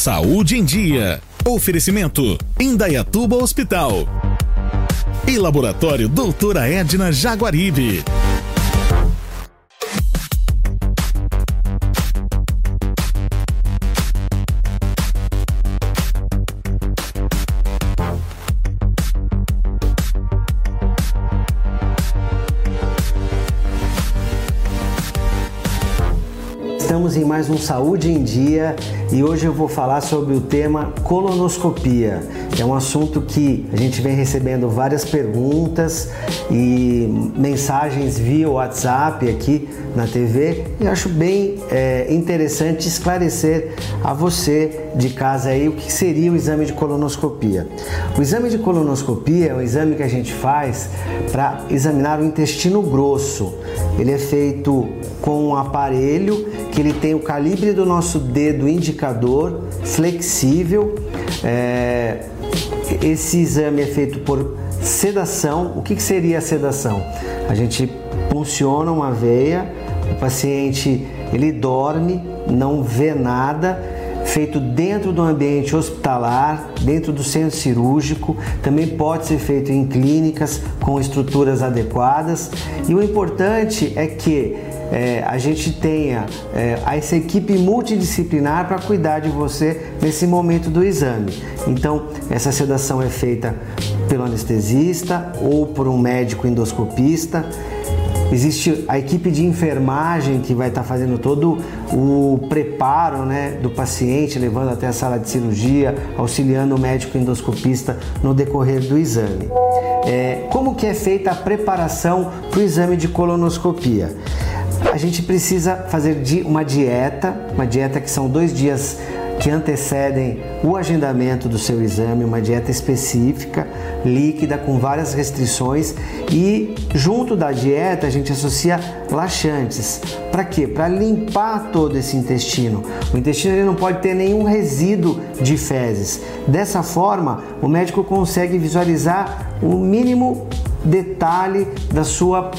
Saúde em Dia. Oferecimento Indaiatuba Hospital. E Laboratório Doutora Edna Jaguaribe. Estamos em mais um Saúde em Dia e hoje eu vou falar sobre o tema colonoscopia. É um assunto que a gente vem recebendo várias perguntas e mensagens via WhatsApp aqui na TV e acho bem é, interessante esclarecer a você de casa aí o que seria o exame de colonoscopia. O exame de colonoscopia é um exame que a gente faz para examinar o intestino grosso. Ele é feito com um aparelho que ele tem o calibre do nosso dedo indicador flexível. É, esse exame é feito por sedação. O que, que seria a sedação? A gente funciona uma veia, o paciente ele dorme, não vê nada, feito dentro do ambiente hospitalar, dentro do centro cirúrgico, também pode ser feito em clínicas com estruturas adequadas. E o importante é que é, a gente tenha é, essa equipe multidisciplinar para cuidar de você nesse momento do exame. Então, essa sedação é feita pelo anestesista ou por um médico endoscopista. Existe a equipe de enfermagem que vai estar tá fazendo todo o preparo né, do paciente, levando até a sala de cirurgia, auxiliando o médico endoscopista no decorrer do exame. É, como que é feita a preparação para o exame de colonoscopia? A gente precisa fazer uma dieta, uma dieta que são dois dias que antecedem o agendamento do seu exame, uma dieta específica, líquida, com várias restrições e junto da dieta a gente associa laxantes. Para quê? Para limpar todo esse intestino. O intestino ele não pode ter nenhum resíduo de fezes. Dessa forma, o médico consegue visualizar o mínimo detalhe da sua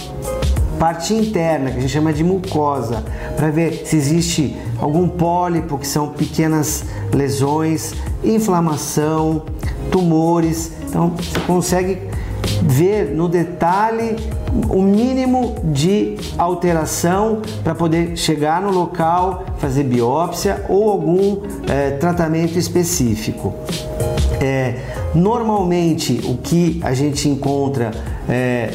parte interna, que a gente chama de mucosa, para ver se existe algum pólipo, que são pequenas lesões, inflamação, tumores. Então você consegue ver no detalhe o mínimo de alteração para poder chegar no local, fazer biópsia ou algum é, tratamento específico. É, normalmente o que a gente encontra é,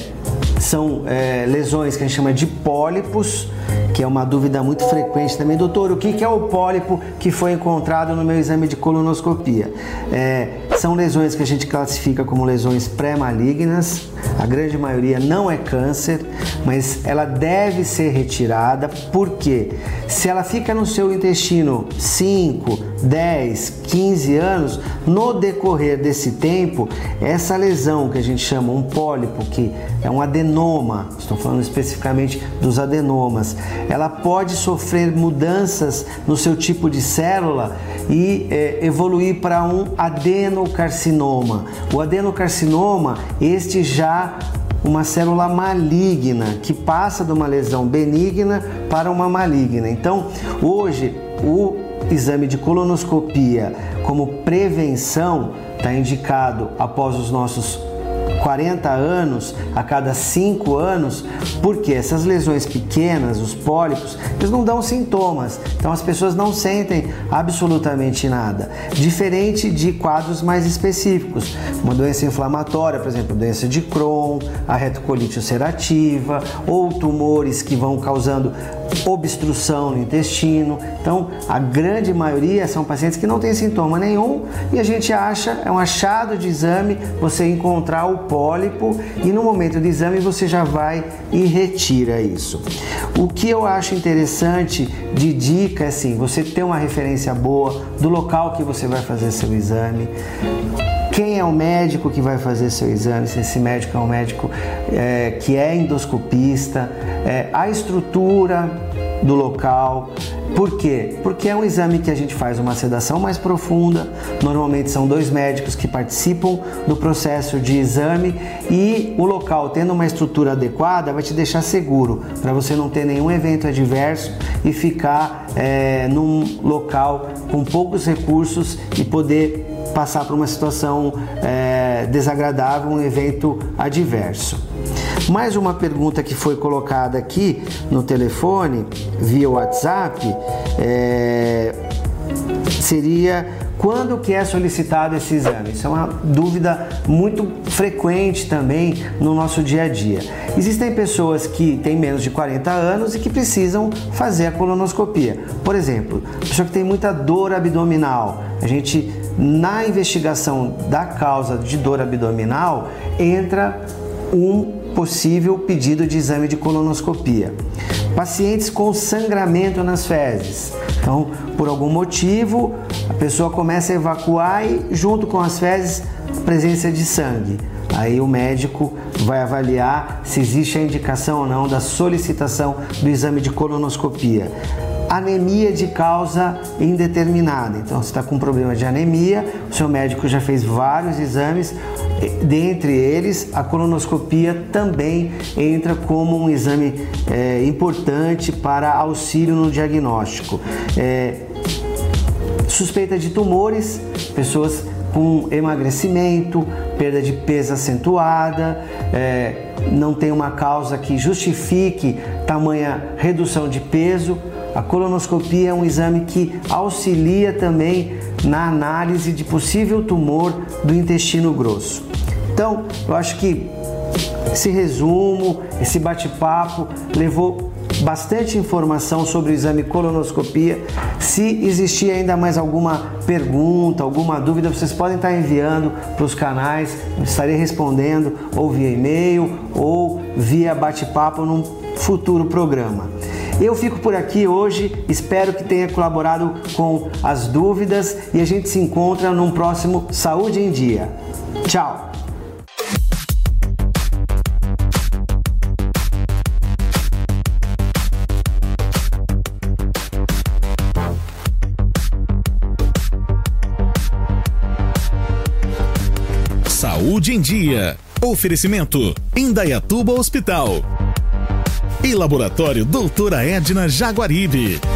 são é, lesões que a gente chama de pólipos, que é uma dúvida muito frequente também. Doutor, o que é o pólipo que foi encontrado no meu exame de colonoscopia? É, são lesões que a gente classifica como lesões pré-malignas, a grande maioria não é câncer, mas ela deve ser retirada. Porque se ela fica no seu intestino 5, 10, 15 anos, no decorrer desse tempo, essa lesão que a gente chama um pólipo, que é um adenoma, estou falando especificamente dos adenomas, ela pode sofrer mudanças no seu tipo de célula e é, evoluir para um adenocarcinoma. O adenocarcinoma, este já uma célula maligna que passa de uma lesão benigna para uma maligna. Então, hoje o exame de colonoscopia como prevenção está indicado após os nossos 40 anos, a cada 5 anos, porque essas lesões pequenas, os pólipos, eles não dão sintomas, então as pessoas não sentem absolutamente nada. Diferente de quadros mais específicos, uma doença inflamatória, por exemplo, doença de Crohn, a retocolite ulcerativa, ou tumores que vão causando obstrução no intestino. Então, a grande maioria são pacientes que não têm sintoma nenhum e a gente acha, é um achado de exame, você encontrar o pólipo e no momento do exame você já vai e retira isso. O que eu acho interessante de dica é assim, você ter uma referência boa do local que você vai fazer seu exame quem é o médico que vai fazer seu exame, se esse médico é um médico é, que é endoscopista, é, a estrutura do local, Por quê? Porque é um exame que a gente faz uma sedação mais profunda. Normalmente são dois médicos que participam do processo de exame e o local tendo uma estrutura adequada vai te deixar seguro para você não ter nenhum evento adverso e ficar é, num local com poucos recursos e poder passar por uma situação é, desagradável, um evento adverso. Mais uma pergunta que foi colocada aqui no telefone, via WhatsApp, é, seria quando que é solicitado esse exame? Isso é uma dúvida muito frequente também no nosso dia a dia. Existem pessoas que têm menos de 40 anos e que precisam fazer a colonoscopia. Por exemplo, pessoa que tem muita dor abdominal. A gente na investigação da causa de dor abdominal entra um possível pedido de exame de colonoscopia. Pacientes com sangramento nas fezes. Então, por algum motivo, a pessoa começa a evacuar e, junto com as fezes, presença de sangue. Aí o médico vai avaliar se existe a indicação ou não da solicitação do exame de colonoscopia anemia de causa indeterminada. Então, você está com problema de anemia, o seu médico já fez vários exames, dentre eles a colonoscopia também entra como um exame é, importante para auxílio no diagnóstico. É, suspeita de tumores, pessoas com emagrecimento, perda de peso acentuada, é, não tem uma causa que justifique tamanha redução de peso a colonoscopia é um exame que auxilia também na análise de possível tumor do intestino grosso. Então, eu acho que esse resumo, esse bate-papo levou bastante informação sobre o exame colonoscopia. Se existir ainda mais alguma pergunta, alguma dúvida, vocês podem estar enviando para os canais, estarei respondendo ou via e-mail ou via bate-papo num futuro programa. Eu fico por aqui hoje, espero que tenha colaborado com as dúvidas e a gente se encontra num próximo Saúde em Dia. Tchau! Saúde em Dia. Oferecimento: Indaiatuba Hospital e Laboratório Doutora Edna Jaguaribe.